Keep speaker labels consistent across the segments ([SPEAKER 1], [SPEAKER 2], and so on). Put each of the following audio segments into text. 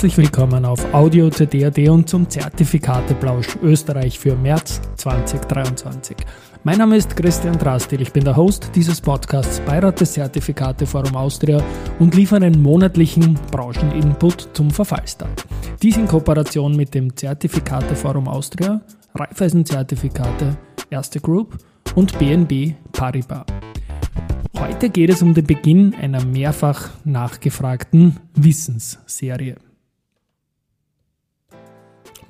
[SPEAKER 1] Herzlich willkommen auf Audio CD.at und zum Zertifikateplausch Österreich für März 2023. Mein Name ist Christian Drastil, ich bin der Host dieses Podcasts Beirat des Zertifikate Forum Austria und liefere einen monatlichen Brancheninput zum Verfallsdat. Dies in Kooperation mit dem Zertifikate Forum Austria, Raiffeisen-Zertifikate, Erste Group und BNB Paribas. Heute geht es um den Beginn einer mehrfach nachgefragten Wissensserie.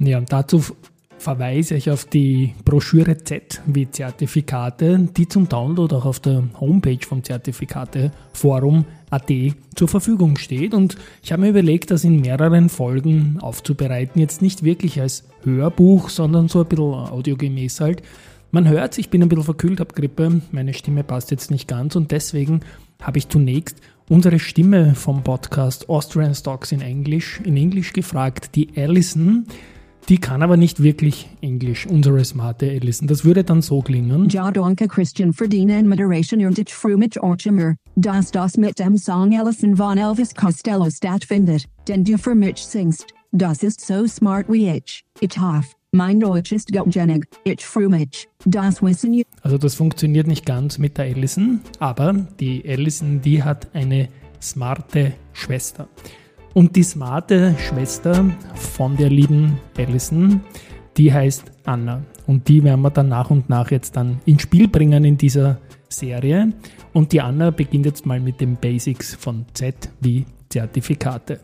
[SPEAKER 1] Ja, dazu verweise ich auf die Broschüre Z wie Zertifikate, die zum Download auch auf der Homepage vom Zertifikateforum AT zur Verfügung steht. Und ich habe mir überlegt, das in mehreren Folgen aufzubereiten. Jetzt nicht wirklich als Hörbuch, sondern so ein bisschen audiogemäß halt. Man hört, ich bin ein bisschen verkühlt, habe Grippe, meine Stimme passt jetzt nicht ganz und deswegen habe ich zunächst unsere Stimme vom Podcast Austrian Stocks in Englisch, in Englisch gefragt, die Alison. Die kann aber nicht wirklich Englisch, unsere smarte Alison. Das würde dann so klingen.
[SPEAKER 2] Ja, danke Christian für den Moderation und ich freue mich auch dass das mit dem Song Alison von Elvis Costello stattfindet, denn du für mich singst. Das ist so smart wie ich. Ich hoffe. Mein Deutsch ist gutgenig, ich freue mich, das wissen Sie.
[SPEAKER 1] Also das funktioniert nicht ganz mit der Allison, aber die Allison, die hat eine smarte Schwester. Und die smarte Schwester von der lieben Allison, die heißt Anna. Und die werden wir dann nach und nach jetzt dann ins Spiel bringen in dieser Serie. Und die Anna beginnt jetzt mal mit den Basics von Z wie Zertifikate.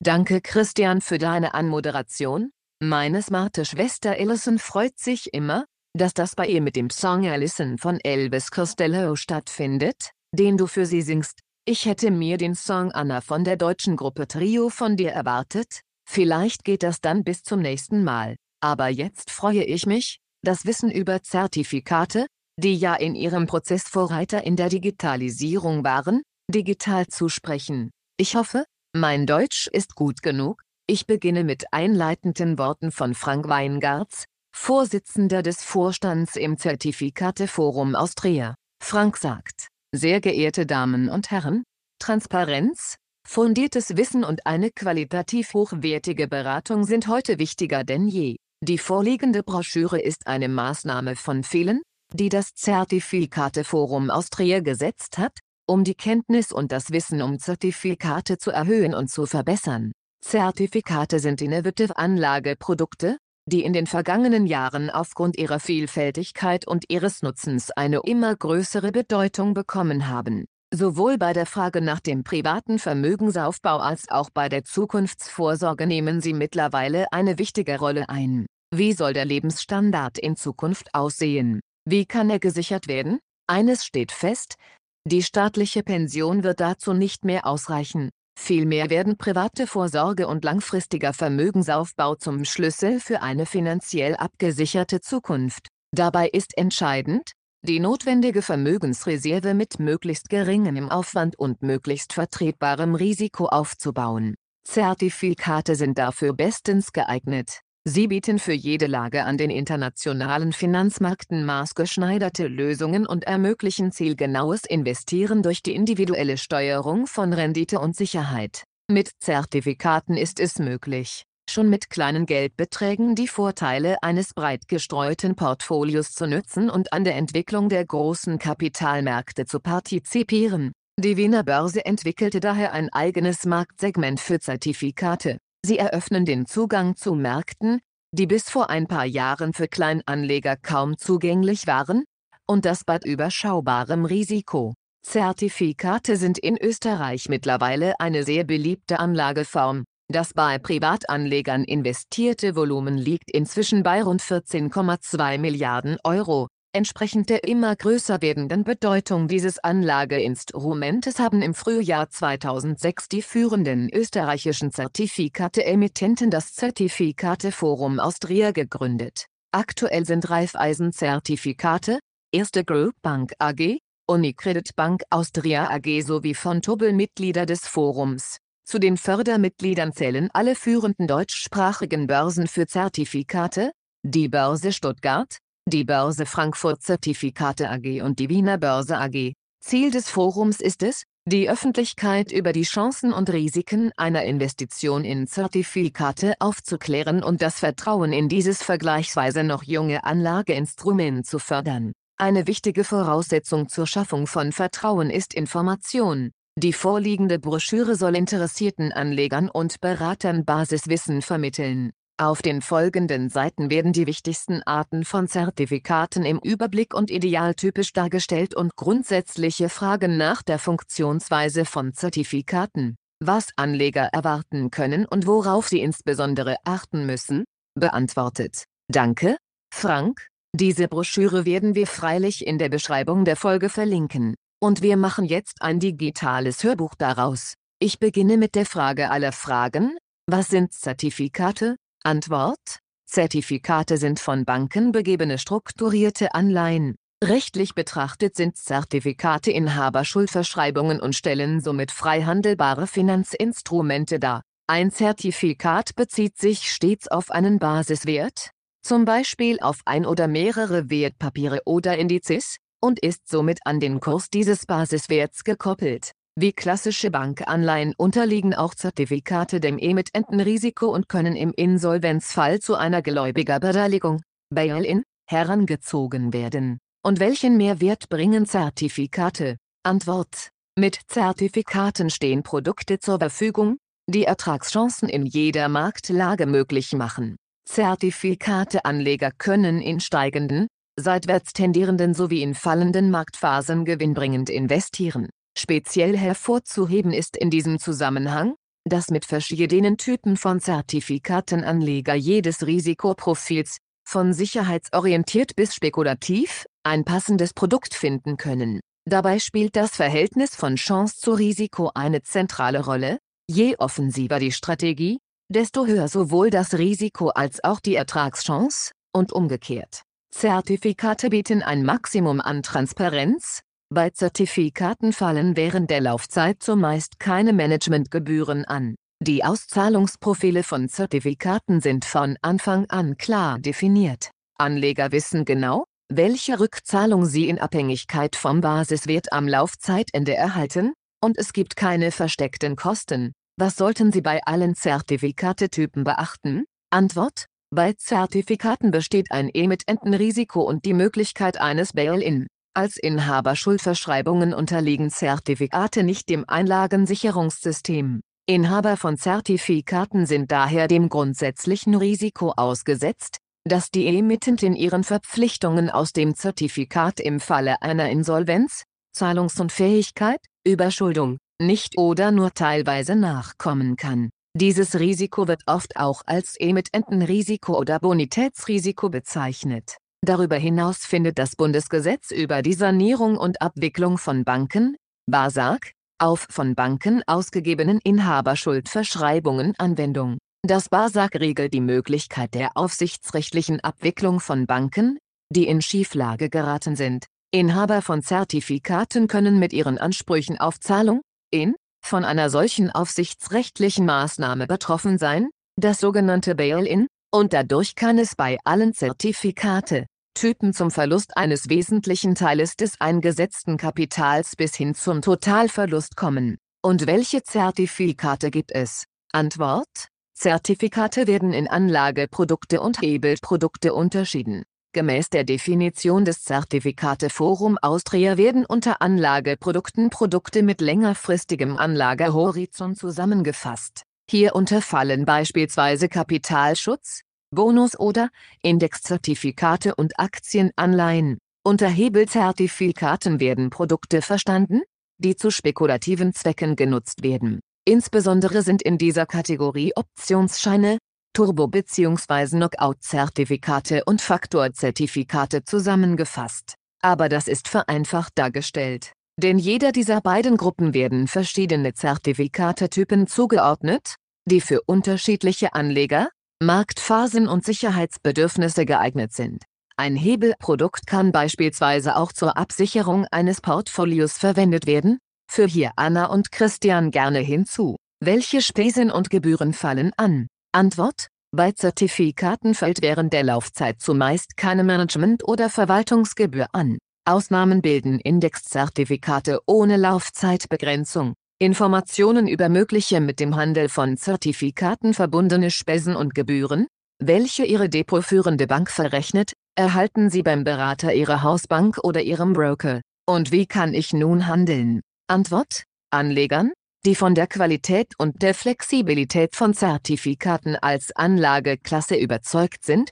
[SPEAKER 3] Danke Christian für deine Anmoderation. Meine smarte Schwester Alison freut sich immer, dass das bei ihr mit dem Song Alison von Elvis Costello stattfindet, den du für sie singst. Ich hätte mir den Song Anna von der deutschen Gruppe Trio von dir erwartet, vielleicht geht das dann bis zum nächsten Mal, aber jetzt freue ich mich, das Wissen über Zertifikate, die ja in ihrem Prozess Vorreiter in der Digitalisierung waren, digital zu sprechen. Ich hoffe, mein Deutsch ist gut genug, ich beginne mit einleitenden Worten von Frank Weingarts, Vorsitzender des Vorstands im Zertifikateforum Austria. Frank sagt, sehr geehrte Damen und Herren, Transparenz, fundiertes Wissen und eine qualitativ hochwertige Beratung sind heute wichtiger denn je. Die vorliegende Broschüre ist eine Maßnahme von vielen, die das Zertifikateforum Austria gesetzt hat, um die Kenntnis und das Wissen um Zertifikate zu erhöhen und zu verbessern. Zertifikate sind innovative Anlageprodukte, die in den vergangenen Jahren aufgrund ihrer Vielfältigkeit und ihres Nutzens eine immer größere Bedeutung bekommen haben. Sowohl bei der Frage nach dem privaten Vermögensaufbau als auch bei der Zukunftsvorsorge nehmen sie mittlerweile eine wichtige Rolle ein. Wie soll der Lebensstandard in Zukunft aussehen? Wie kann er gesichert werden? Eines steht fest, die staatliche Pension wird dazu nicht mehr ausreichen. Vielmehr werden private Vorsorge und langfristiger Vermögensaufbau zum Schlüssel für eine finanziell abgesicherte Zukunft. Dabei ist entscheidend, die notwendige Vermögensreserve mit möglichst geringem Aufwand und möglichst vertretbarem Risiko aufzubauen. Zertifikate sind dafür bestens geeignet. Sie bieten für jede Lage an den internationalen Finanzmärkten maßgeschneiderte Lösungen und ermöglichen zielgenaues Investieren durch die individuelle Steuerung von Rendite und Sicherheit. Mit Zertifikaten ist es möglich, schon mit kleinen Geldbeträgen die Vorteile eines breit gestreuten Portfolios zu nutzen und an der Entwicklung der großen Kapitalmärkte zu partizipieren. Die Wiener Börse entwickelte daher ein eigenes Marktsegment für Zertifikate. Sie eröffnen den Zugang zu Märkten, die bis vor ein paar Jahren für Kleinanleger kaum zugänglich waren, und das bei überschaubarem Risiko. Zertifikate sind in Österreich mittlerweile eine sehr beliebte Anlageform. Das bei Privatanlegern investierte Volumen liegt inzwischen bei rund 14,2 Milliarden Euro, Entsprechend der immer größer werdenden Bedeutung dieses Anlageinstrumentes haben im Frühjahr 2006 die führenden österreichischen Zertifikate-Emittenten das Zertifikateforum Austria gegründet. Aktuell sind Raiffeisen-Zertifikate, Erste Group Bank AG, Unicredit Bank Austria AG sowie von Tobel Mitglieder des Forums. Zu den Fördermitgliedern zählen alle führenden deutschsprachigen Börsen für Zertifikate, die Börse Stuttgart, die Börse Frankfurt Zertifikate AG und die Wiener Börse AG. Ziel des Forums ist es, die Öffentlichkeit über die Chancen und Risiken einer Investition in Zertifikate aufzuklären und das Vertrauen in dieses vergleichsweise noch junge Anlageinstrument zu fördern. Eine wichtige Voraussetzung zur Schaffung von Vertrauen ist Information. Die vorliegende Broschüre soll interessierten Anlegern und Beratern Basiswissen vermitteln. Auf den folgenden Seiten werden die wichtigsten Arten von Zertifikaten im Überblick und idealtypisch dargestellt und grundsätzliche Fragen nach der Funktionsweise von Zertifikaten, was Anleger erwarten können und worauf sie insbesondere achten müssen, beantwortet. Danke, Frank. Diese Broschüre werden wir freilich in der Beschreibung der Folge verlinken. Und wir machen jetzt ein digitales Hörbuch daraus. Ich beginne mit der Frage aller Fragen. Was sind Zertifikate? Antwort Zertifikate sind von Banken begebene strukturierte Anleihen. Rechtlich betrachtet sind Zertifikate Inhaberschuldverschreibungen und stellen somit frei handelbare Finanzinstrumente dar. Ein Zertifikat bezieht sich stets auf einen Basiswert, zum Beispiel auf ein oder mehrere Wertpapiere oder Indizes, und ist somit an den Kurs dieses Basiswerts gekoppelt. Wie klassische Bankanleihen unterliegen auch Zertifikate dem Emittentenrisiko und können im Insolvenzfall zu einer Gläubigerbeteiligung, Bail-in, herangezogen werden. Und welchen Mehrwert bringen Zertifikate? Antwort. Mit Zertifikaten stehen Produkte zur Verfügung, die Ertragschancen in jeder Marktlage möglich machen. Zertifikateanleger können in steigenden, seitwärts tendierenden sowie in fallenden Marktphasen gewinnbringend investieren. Speziell hervorzuheben ist in diesem Zusammenhang, dass mit verschiedenen Typen von Zertifikatenanleger jedes Risikoprofils, von sicherheitsorientiert bis spekulativ, ein passendes Produkt finden können. Dabei spielt das Verhältnis von Chance zu Risiko eine zentrale Rolle. Je offensiver die Strategie, desto höher sowohl das Risiko als auch die Ertragschance, und umgekehrt. Zertifikate bieten ein Maximum an Transparenz, bei Zertifikaten fallen während der Laufzeit zumeist keine Managementgebühren an. Die Auszahlungsprofile von Zertifikaten sind von Anfang an klar definiert. Anleger wissen genau, welche Rückzahlung sie in Abhängigkeit vom Basiswert am Laufzeitende erhalten, und es gibt keine versteckten Kosten. Was sollten Sie bei allen Zertifikatetypen beachten? Antwort Bei Zertifikaten besteht ein Emittentenrisiko und die Möglichkeit eines Bail-in. Als Inhaberschuldverschreibungen unterliegen Zertifikate nicht dem Einlagensicherungssystem. Inhaber von Zertifikaten sind daher dem grundsätzlichen Risiko ausgesetzt, dass die Emittentin ihren Verpflichtungen aus dem Zertifikat im Falle einer Insolvenz, Zahlungsunfähigkeit, Überschuldung, nicht oder nur teilweise nachkommen kann. Dieses Risiko wird oft auch als Emittentenrisiko oder Bonitätsrisiko bezeichnet Darüber hinaus findet das Bundesgesetz über die Sanierung und Abwicklung von Banken, BASAG, auf von Banken ausgegebenen Inhaberschuldverschreibungen Anwendung. Das BASAG regelt die Möglichkeit der aufsichtsrechtlichen Abwicklung von Banken, die in Schieflage geraten sind. Inhaber von Zertifikaten können mit ihren Ansprüchen auf Zahlung, in, von einer solchen aufsichtsrechtlichen Maßnahme betroffen sein, das sogenannte Bail-in, und dadurch kann es bei allen Zertifikate, Typen zum Verlust eines wesentlichen Teiles des eingesetzten Kapitals bis hin zum Totalverlust kommen. Und welche Zertifikate gibt es? Antwort Zertifikate werden in Anlageprodukte und Hebelprodukte unterschieden. Gemäß der Definition des Zertifikateforum Austria werden unter Anlageprodukten Produkte mit längerfristigem Anlagehorizont zusammengefasst. Hierunter fallen beispielsweise Kapitalschutz, Bonus- oder Indexzertifikate und Aktienanleihen. Unter Hebelzertifikaten werden Produkte verstanden, die zu spekulativen Zwecken genutzt werden. Insbesondere sind in dieser Kategorie Optionsscheine, Turbo- bzw. Knockout-Zertifikate und Faktorzertifikate zusammengefasst. Aber das ist vereinfacht dargestellt. Denn jeder dieser beiden Gruppen werden verschiedene Zertifikatetypen zugeordnet, die für unterschiedliche Anleger, Marktphasen und Sicherheitsbedürfnisse geeignet sind. Ein Hebelprodukt kann beispielsweise auch zur Absicherung eines Portfolios verwendet werden, für hier Anna und Christian gerne hinzu. Welche Spesen und Gebühren fallen an? Antwort bei Zertifikaten fällt während der Laufzeit zumeist keine Management- oder Verwaltungsgebühr an. Ausnahmen bilden Indexzertifikate ohne Laufzeitbegrenzung. Informationen über mögliche mit dem Handel von Zertifikaten verbundene Spesen und Gebühren, welche Ihre depotführende Bank verrechnet, erhalten Sie beim Berater Ihrer Hausbank oder Ihrem Broker. Und wie kann ich nun handeln? Antwort? Anlegern, die von der Qualität und der Flexibilität von Zertifikaten als Anlageklasse überzeugt sind,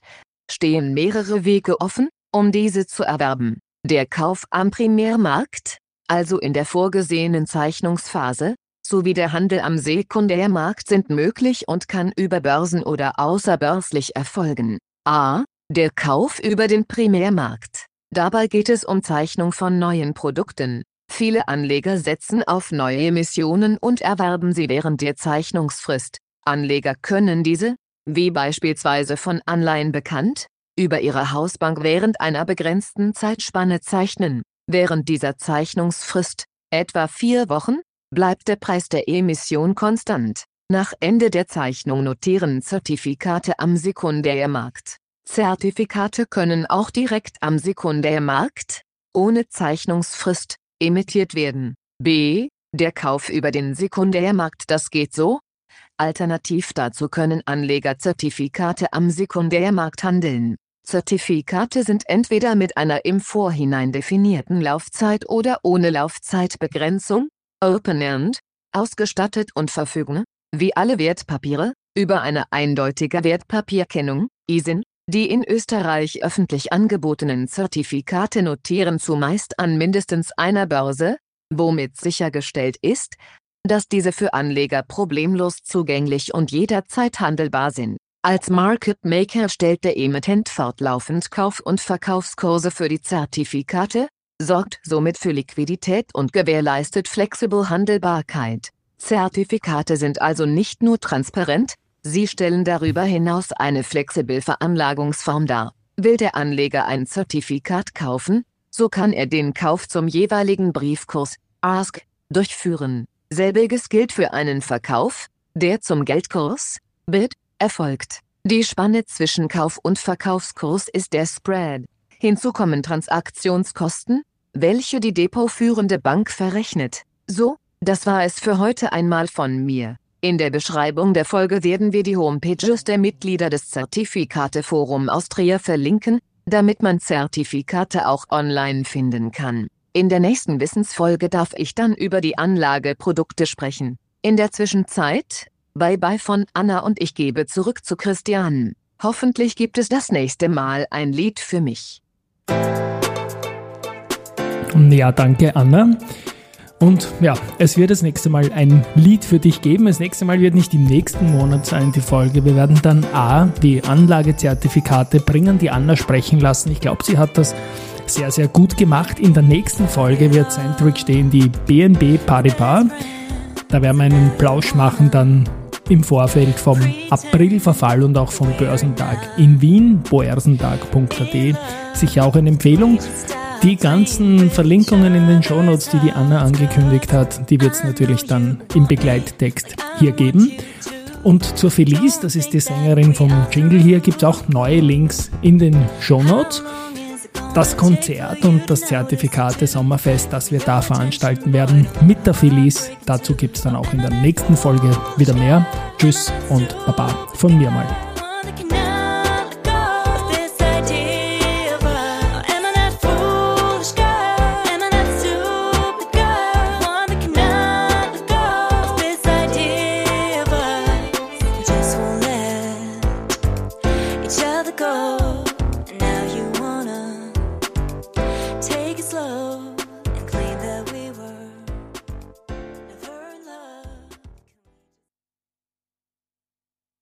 [SPEAKER 3] stehen mehrere Wege offen, um diese zu erwerben. Der Kauf am Primärmarkt, also in der vorgesehenen Zeichnungsphase, sowie der Handel am Sekundärmarkt sind möglich und kann über Börsen oder außerbörslich erfolgen. a. Der Kauf über den Primärmarkt. Dabei geht es um Zeichnung von neuen Produkten. Viele Anleger setzen auf neue Emissionen und erwerben sie während der Zeichnungsfrist. Anleger können diese, wie beispielsweise von Anleihen bekannt, über ihre Hausbank während einer begrenzten Zeitspanne zeichnen. Während dieser Zeichnungsfrist, etwa vier Wochen, bleibt der Preis der Emission konstant. Nach Ende der Zeichnung notieren Zertifikate am Sekundärmarkt. Zertifikate können auch direkt am Sekundärmarkt, ohne Zeichnungsfrist, emittiert werden. b. Der Kauf über den Sekundärmarkt Das geht so. Alternativ dazu können Anleger Zertifikate am Sekundärmarkt handeln. Zertifikate sind entweder mit einer im Vorhinein definierten Laufzeit oder ohne Laufzeitbegrenzung, Open-End, ausgestattet und verfügen, wie alle Wertpapiere, über eine eindeutige Wertpapierkennung, ISIN. Die in Österreich öffentlich angebotenen Zertifikate notieren zumeist an mindestens einer Börse, womit sichergestellt ist, dass diese für Anleger problemlos zugänglich und jederzeit handelbar sind. Als Market Maker stellt der Emittent fortlaufend Kauf- und Verkaufskurse für die Zertifikate, sorgt somit für Liquidität und gewährleistet flexible Handelbarkeit. Zertifikate sind also nicht nur transparent, sie stellen darüber hinaus eine flexible Veranlagungsform dar. Will der Anleger ein Zertifikat kaufen, so kann er den Kauf zum jeweiligen Briefkurs, Ask, durchführen. Selbiges gilt für einen Verkauf, der zum Geldkurs, Bid, erfolgt. Die Spanne zwischen Kauf- und Verkaufskurs ist der Spread. Hinzu kommen Transaktionskosten, welche die depotführende Bank verrechnet. So, das war es für heute einmal von mir. In der Beschreibung der Folge werden wir die Homepages der Mitglieder des Zertifikateforum Austria verlinken, damit man Zertifikate auch online finden kann. In der nächsten Wissensfolge darf ich dann über die Anlageprodukte sprechen. In der Zwischenzeit, bye bye von Anna und ich gebe zurück zu Christian. Hoffentlich gibt es das nächste Mal ein Lied für mich.
[SPEAKER 1] Ja, danke Anna. Und ja, es wird das nächste Mal ein Lied für dich geben. Das nächste Mal wird nicht im nächsten Monat sein, die Folge. Wir werden dann A, die Anlagezertifikate bringen, die Anna sprechen lassen. Ich glaube, sie hat das sehr, sehr gut gemacht. In der nächsten Folge wird Centric stehen die BNB Paribas. Da werden wir einen Plausch machen dann im Vorfeld vom Aprilverfall und auch vom Börsentag in Wien, boersentag.at. Sicher auch eine Empfehlung. Die ganzen Verlinkungen in den Shownotes, die die Anna angekündigt hat, die wird es natürlich dann im Begleittext hier geben. Und zur Felice, das ist die Sängerin vom Jingle hier, gibt es auch neue Links in den Shownotes. Das Konzert und das Zertifikate Sommerfest, das wir da veranstalten werden mit der Felice, dazu gibt es dann auch in der nächsten Folge wieder mehr. Tschüss und Baba von mir mal.